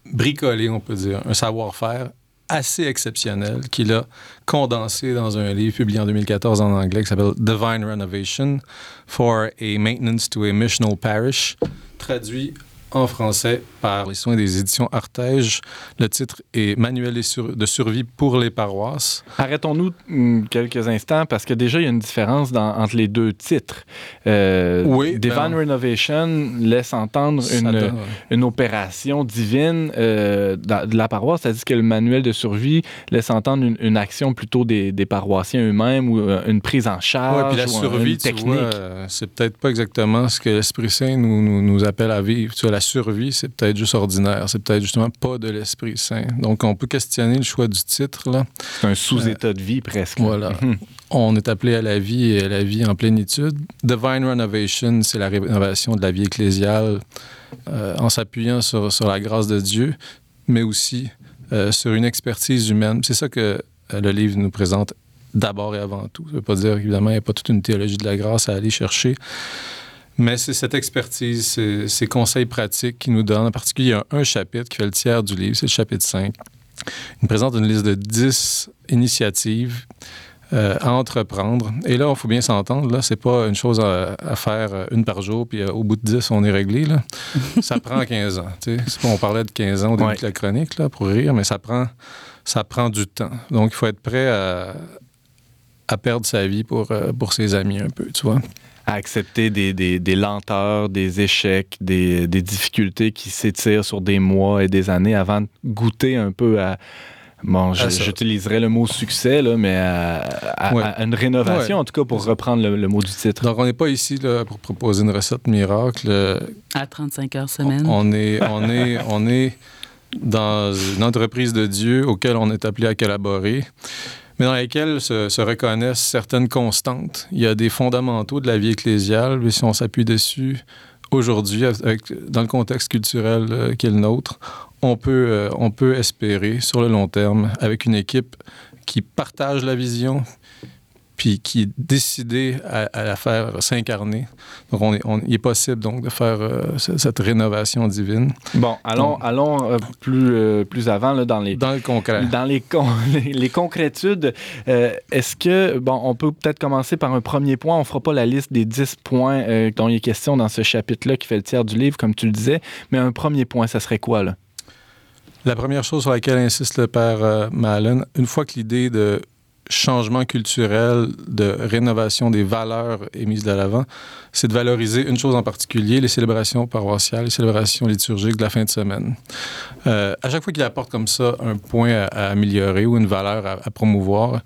bricolé, on peut dire, un savoir-faire assez exceptionnel qu'il a condensé dans un livre publié en 2014 en anglais qui s'appelle Divine Renovation for a Maintenance to a Missional Parish, traduit en français par les soins des éditions Artege. Le titre est Manuel de sur- de survie pour les paroisses. Arrêtons-nous hum, quelques instants parce que déjà, il y a une différence dans- entre les deux titres. Euh, Oui, Divine ben- Renovation laisse entendre une, donne- une opération divine euh, de la paroisse, c'est-à-dire que le manuel de survie laisse entendre une, une action plutôt des, des paroissiens eux-mêmes ou euh, une prise en Ouais, charge puis la ou survie, une tu technique. euh, c'est peut-être pas exactement ce que l'Esprit Saint nous, nous, nous appelle à vivre. Tu vois, la survie, c'est peut-être juste ordinaire. C'est peut-être justement pas de l'Esprit Saint. Donc, on peut questionner le choix du titre, là. C'est un sous-état de vie presque. Voilà. Mhm. On est appelé à la vie et à la vie en plénitude. Divine Renovation, c'est la rénovation de la vie ecclésiale euh, en s'appuyant sur, sur la grâce de Dieu, mais aussi euh, sur une expertise humaine. C'est ça que euh, le livre nous présente d'abord et avant tout. Ça ne veut pas dire, évidemment, il n'y a pas toute une théologie de la grâce à aller chercher. Mais c'est cette expertise, c'est- ces conseils pratiques qui nous donnent. En particulier, il y a un, chapitre qui fait le tiers du livre, c'est le chapitre 5. Il nous présente une liste de 10 initiatives euh, à entreprendre. Et là, il faut bien s'entendre, là, c'est pas une chose à, à faire euh, une par jour, puis euh, au bout de 10, on est réglé. Là. ça prend 15 ans. tu sais. On parlait de 15 ans au début Ouais. de la chronique, là, pour rire, mais ça prend, ça prend du temps. Donc, il faut être prêt à, à perdre sa vie pour, euh, pour ses amis un peu, tu vois. À accepter des, des- des lenteurs, des échecs, des, des difficultés qui s'étirent sur des mois et des années avant de goûter un peu à. Bon, j'utiliserais le mot succès, là, mais à, à- Ouais. à une rénovation, Ouais. en tout cas, pour reprendre le, le mot du titre. Donc, on n'est pas ici là, pour proposer une recette miracle. Euh, À 35 heures semaine. On est, on est, on est dans une entreprise de Dieu auquel on est appelé à collaborer, mais dans laquelle se, se reconnaissent certaines constantes. Il y a des fondamentaux de la vie ecclésiale, mais si on s'appuie dessus aujourd'hui, dans le contexte culturel euh, qui est le nôtre, on peut, euh, on peut espérer sur le long terme, avec une équipe qui partage la vision, puis qui est décidé à, la faire s'incarner. Donc, on est, il est possible donc de faire euh, cette rénovation divine. Bon, allons, allons euh, plus, euh, plus avant là, dans les... Dans le concret. Dans les, les, concrétudes. Est-ce que, bon, on peut peut-être commencer par un premier point. On ne fera pas la liste des 10 points dont il est question dans ce chapitre-là qui fait le tiers du livre, comme tu le disais, mais un premier point, ça serait quoi, là? La première chose sur laquelle insiste le père Malen, une fois que l'idée de changement culturel, de rénovation des valeurs mise de l'avant, c'est de valoriser une chose en particulier, les célébrations paroissiales, les célébrations liturgiques de la fin de semaine. Euh, à chaque fois qu'il apporte comme ça un point à, améliorer ou une valeur à, promouvoir,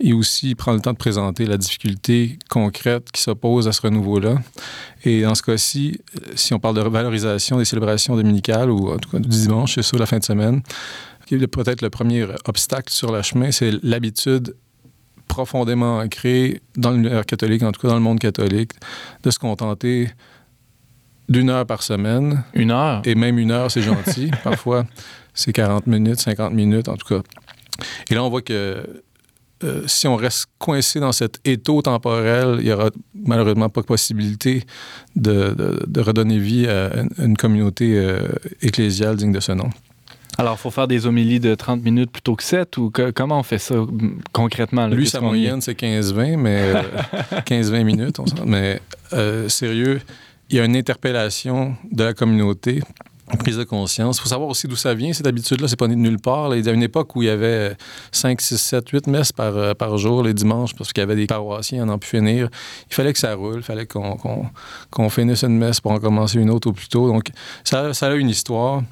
et aussi prend le temps de présenter la difficulté concrète qui s'oppose à ce renouveau-là. Et dans ce cas-ci, si on parle de valorisation des célébrations dominicales ou en tout cas du dimanche, c'est ça la fin de semaine, peut-être le premier obstacle sur le chemin, c'est l'habitude profondément ancré dans l'univers catholique, en tout cas dans le monde catholique, de se contenter d'une heure par semaine. Une heure? Et même une heure, c'est gentil. Parfois, c'est 40 minutes, 50 minutes, en tout cas. Et là, on voit que euh, si on reste coincé dans cet étau temporel, il n'y aura malheureusement pas de possibilité de, redonner vie à une, communauté euh, ecclésiale digne de ce nom. Alors, il faut faire des homélies de 30 minutes plutôt que 7 ou comment on fait ça concrètement? Lui, sa moyenne, c'est 15-20, mais 15-20 euh, minutes. On mais euh, sérieux, il y a une interpellation de la communauté prise de conscience. Il faut savoir aussi d'où ça vient, cette habitude-là. C'est pas de nulle part. Il y a une époque où il y avait 5, 6, 7, 8 messes par, euh, par jour les dimanches parce qu'il y avait des paroissiens à n'en plus finir. Il fallait que ça roule. Il fallait qu'on finisse une messe pour en commencer une autre au plus tôt. Donc, ça, ça a une histoire.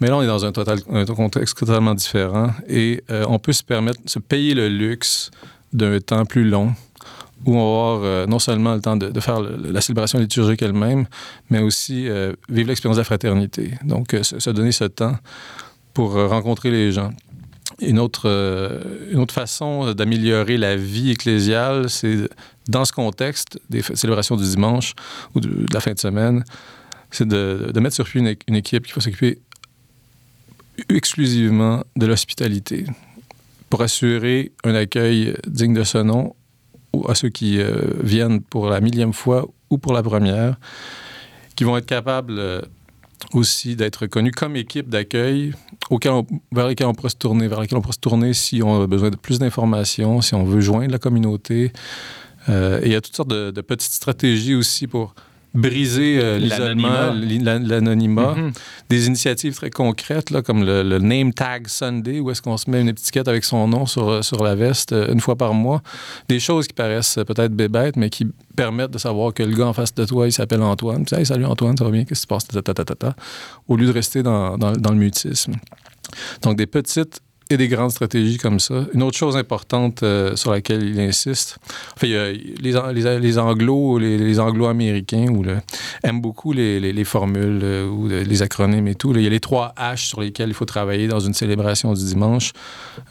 Mais là, on est dans un, total, un contexte totalement différent et euh, on peut se permettre, se payer le luxe d'un temps plus long où on va avoir euh, non seulement le temps de, faire la célébration liturgique elle-même, mais aussi euh, vivre l'expérience de la fraternité. Donc, se, donner ce temps pour rencontrer les gens. Une autre, une autre façon d'améliorer la vie ecclésiale, c'est dans ce contexte des célébrations du dimanche ou de, la fin de semaine, c'est de, mettre sur pied une équipe qui va s'occuper exclusivement de l'hospitalité pour assurer un accueil digne de ce nom à ceux qui euh, viennent pour la millième fois ou pour la première, qui vont être capables euh, aussi d'être connus comme équipe d'accueil vers lesquels on pourrait se tourner, vers lesquels on pourrait se tourner si on a besoin de plus d'informations, si on veut joindre la communauté. Euh, et il y a toutes sortes de petites stratégies aussi pour briser euh, l'isolement, l'anonymat. Mhm. Des initiatives très concrètes, là, comme le, Name Tag Sunday, où est-ce qu'on se met une étiquette avec son nom sur, euh, sur la veste euh, une fois par mois. Des choses qui paraissent peut-être bébêtes, mais qui permettent de savoir que le gars en face de toi, il s'appelle Antoine. Tu sais, salut Antoine, ça va bien, qu'est-ce qui se passe? au lieu de rester dans, dans, dans le mutisme. Donc, des petites et des grandes stratégies comme ça. Une autre chose importante euh, sur laquelle il insiste, enfin, les, les, les, anglo, les, anglo-américains ou aiment beaucoup les, formules euh, ou les acronymes et tout. Il y a les trois H sur lesquels il faut travailler dans une célébration du dimanche.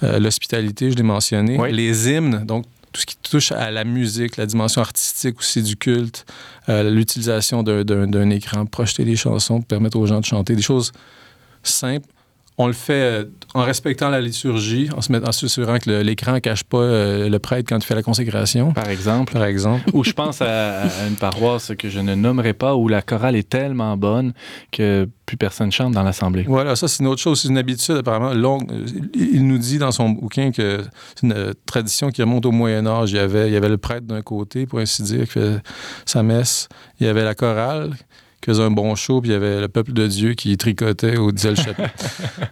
Euh, l'hospitalité, je l'ai mentionné. Les hymnes, donc tout ce qui touche à la musique, la dimension artistique aussi du culte, l'utilisation d'un écran, projeter des chansons permettre aux gens de chanter, des choses simples on le fait euh, en respectant la liturgie, en se mettant, en s'assurant que l'écran ne cache pas euh, le prêtre quand il fait la consécration. Par exemple. Par exemple. Ou je pense à, une paroisse que je ne nommerai pas où la chorale est tellement bonne que plus personne chante dans l'assemblée. Voilà, ça c'est une autre chose, c'est une habitude apparemment longue. Il nous dit dans son bouquin que c'est une tradition qui remonte au Moyen Âge. Il y avait, il y avait le prêtre d'un côté, pour ainsi dire, qui fait sa messe. Il y avait la chorale qui faisait un bon show, puis il y avait le peuple de Dieu qui tricotait ou disait le chapitre.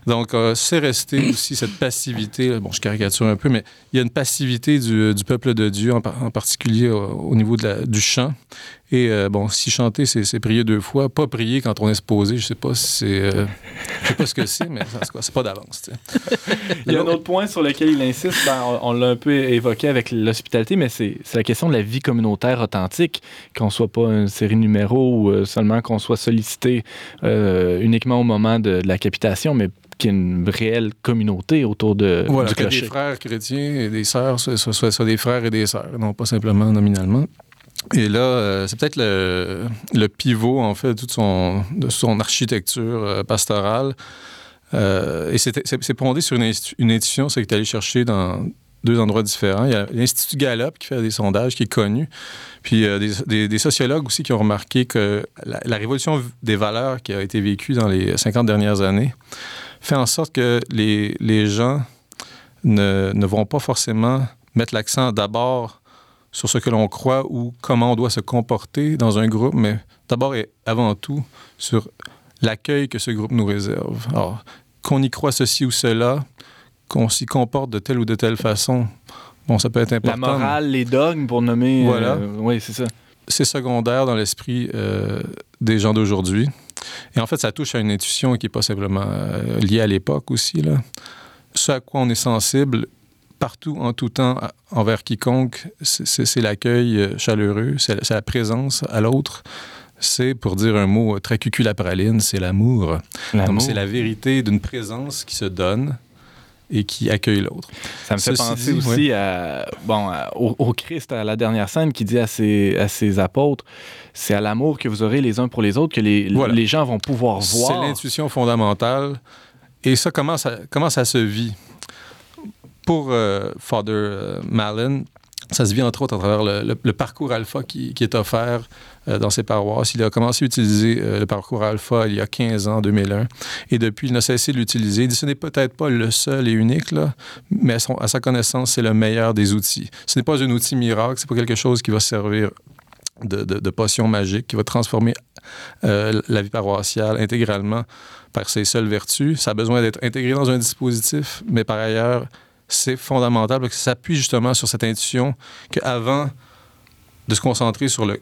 Donc, euh, c'est resté aussi cette passivité. Bon, je caricature un peu, mais il y a une passivité du, peuple de Dieu, en, particulier au, niveau de la, du chant. Et euh, bon, si chanter, c'est prier deux fois. Pas prier quand on est supposé, je sais pas si c'est. Euh, je sais pas ce que c'est, mais c'est pas d'avance. il y a un autre point sur lequel il insiste, ben, on, l'a un peu évoqué avec l'hospitalité, mais c'est la question de la vie communautaire authentique, qu'on soit pas une série numéro ou euh, seulement qu'on soit sollicité uniquement au moment de, la capitation, mais qu'il y ait une réelle communauté autour de, voilà, du clocher. des frères chrétiens et des sœurs, soit, soit, soit, des frères et des sœurs, non pas simplement nominalement. Et là, euh, c'est peut-être le, pivot, en fait, de toute son, architecture euh, pastorale. Euh, et c'est fondé sur une, une institution, c'est que est allé chercher dans deux endroits différents. Il y a l'Institut Gallup qui fait des sondages, qui est connu. Puis euh, des, des, sociologues aussi qui ont remarqué que la, révolution des valeurs qui a été vécue dans les 50 dernières années fait en sorte que les, gens ne, vont pas forcément mettre l'accent d'abord sur ce que l'on croit ou comment on doit se comporter dans un groupe, mais d'abord et avant tout sur l'accueil que ce groupe nous réserve. Alors, qu'on y croit ceci ou cela, qu'on s'y comporte de telle ou de telle façon, bon, ça peut être important. La morale, les dogmes, pour nommer. Voilà. Euh, oui, c'est ça. C'est secondaire dans l'esprit euh, des gens d'aujourd'hui. Et en fait, ça touche à une intuition qui n'est pas simplement euh, liée à l'époque aussi. Là. Ce à quoi on est sensible partout, en tout temps, envers quiconque, c'est l'accueil chaleureux, c'est la présence à l'autre, c'est, pour dire un mot très cuculapraline, c'est l'amour. Donc, c'est la vérité d'une présence qui se donne et qui accueille l'autre. Ça me fait penser aussi à, bon, au, Christ, à la dernière scène, qui dit à ses, à ses apôtres, c'est à l'amour que vous aurez les uns pour les autres que les, les gens vont pouvoir voir. C'est l'intuition fondamentale. Et ça, comment ça, comment ça se vit? Pour euh, Father euh, Mallon, ça se vit entre autres à travers le, parcours alpha qui, est offert euh, dans ses paroisses. Il a commencé à utiliser le parcours alpha il y a 15 ans, 2001, et depuis, il n'a cessé de l'utiliser. Ce n'est peut-être pas le seul et unique, mais à, sa connaissance, c'est le meilleur des outils. Ce n'est pas un outil miracle, c'est pas quelque chose qui va servir de, potion magique, qui va transformer la vie paroissiale intégralement par ses seules vertus. Ça a besoin d'être intégré dans un dispositif, mais par ailleurs, c'est fondamental parce que ça s'appuie justement sur cette intuition qu'avant de se concentrer sur le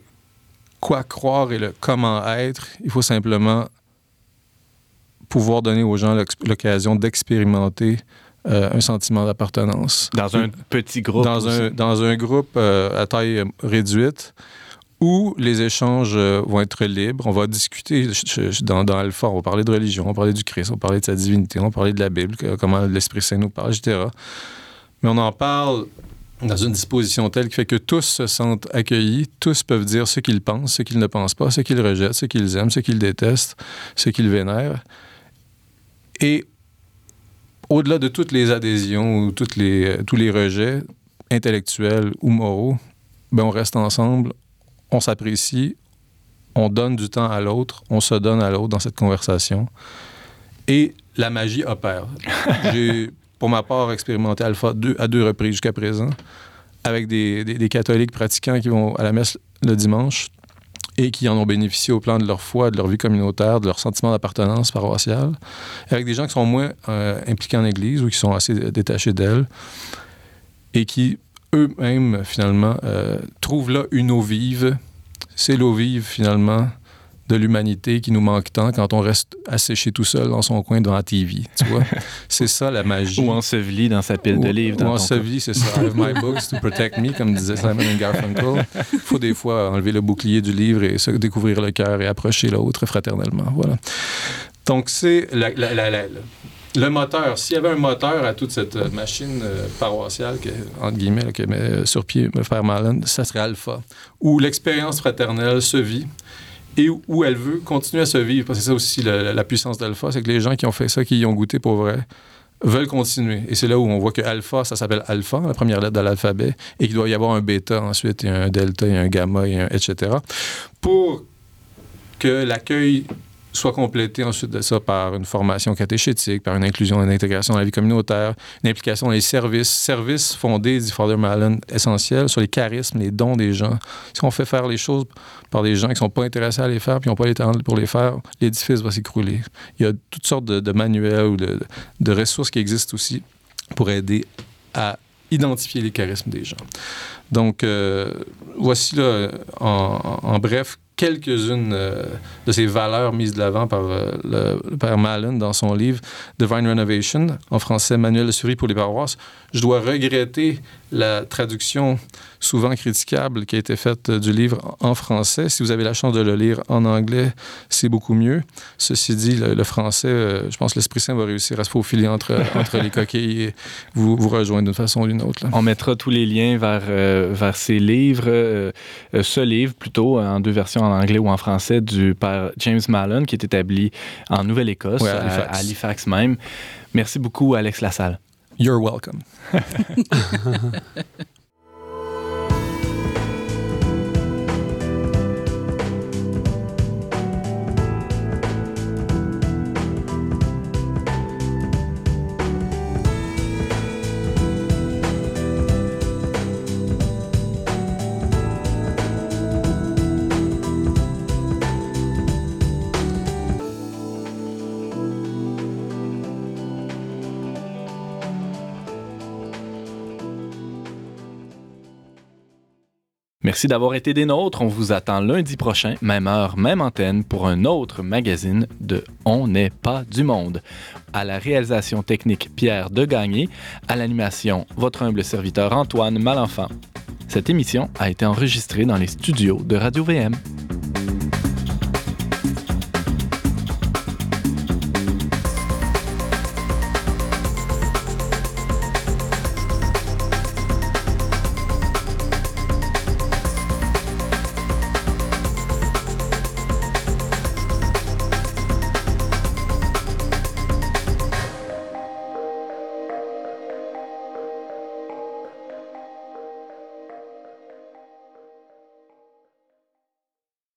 quoi croire et le comment être, il faut simplement pouvoir donner aux gens l'occasion d'expérimenter euh, un sentiment d'appartenance. Dans un petit groupe. Dans, un, dans un groupe euh, à taille réduite où les échanges euh, vont être libres. On va discuter dans, dans on va parler de religion, on va parler du Christ, on va parler de sa divinité, on va parler de la Bible, comment l'Esprit Saint nous parle, etc. Mais on en parle dans une disposition telle qui fait que tous se sentent accueillis, tous peuvent dire ce qu'ils pensent, ce qu'ils ne pensent pas, ce qu'ils rejettent, ce qu'ils aiment, ce qu'ils détestent, ce qu'ils vénèrent. Et au-delà de toutes les adhésions ou toutes les, tous les rejets intellectuels ou moraux, ben on reste ensemble, on s'apprécie, on donne du temps à l'autre, on se donne à l'autre dans cette conversation. Et la magie opère. J'ai, pour ma part, expérimenté Alpha deux, à deux reprises jusqu'à présent, avec des, des, catholiques pratiquants qui vont à la messe le dimanche et qui en ont bénéficié au plan de leur foi, de leur vie communautaire, de leur sentiment d'appartenance paroissiale, avec des gens qui sont moins euh, impliqués en Église ou qui sont assez détachés d'elle et qui eux-mêmes, finalement, euh, trouvent là une eau vive. C'est l'eau vive, finalement, de l'humanité qui nous manque tant quand on reste asséché tout seul dans son coin devant la TV. Tu vois? c'est ça la magie. Ou enseveli dans sa pile de livres. Ou enseveli, c'est ça. I have my books to protect me, comme disait Simon Garfunkel. Il faut des fois enlever le bouclier du livre et se découvrir le cœur et approcher l'autre fraternellement. Voilà. Donc, c'est la, la, la, le moteur, s'il y avait un moteur à toute cette euh, machine euh, paroissiale, entre guillemets, que met euh, sur pied me faire malin, ça serait Alpha, où l'expérience fraternelle se vit et où elle veut continuer à se vivre. Parce que c'est ça aussi la, puissance d'Alpha, c'est que les gens qui ont fait ça, qui y ont goûté pour vrai, veulent continuer. Et c'est là où on voit que alpha, ça s'appelle alpha, la première lettre de l'alphabet, et qu'il doit y avoir un bêta ensuite, et un delta, et un gamma, et un etc. Pour que l'accueil soit complété ensuite de ça par une formation catéchétique, par une inclusion, une intégration dans la vie communautaire, une implication dans les services, services fondés, dit Father Mallon, essentiels sur les charismes, les dons des gens. Si on fait faire les choses par des gens qui ne sont pas intéressés à les faire, puis n'ont pas les talents pour les faire, l'édifice va s'écrouler. Il y a toutes sortes de, manuels ou de, ressources qui existent aussi pour aider à identifier les charismes des gens. Donc, euh, voici là, en bref quelques-unes euh, de ces valeurs mises de l'avant par euh, le, père Mallon dans son livre Divine Renovation, en français Manuel de survie pour les paroisses. Je dois regretter la traduction souvent critiquable qui a été faite euh, du livre en français. Si vous avez la chance de le lire en anglais, c'est beaucoup mieux. Ceci dit, le, français, je pense que l'Esprit Saint va réussir à se faufiler entre, entre les coquilles et vous, vous rejoindre d'une façon ou d'une autre. On mettra tous les liens vers vers ces livres, ce livre plutôt, en deux versions en anglais ou en français, du père James Mallon, qui est établi en Nouvelle-Écosse, Ouais, à Halifax même. Merci beaucoup, Alex Lassalle. You're welcome. Merci d'avoir été des nôtres. On vous attend lundi prochain, même heure, même antenne, pour un autre magazine de On n'est pas du monde. À la réalisation technique, Pierre Degagné. À l'animation, votre humble serviteur Antoine Malenfant. Cette émission a été enregistrée dans les studios de Radio VM.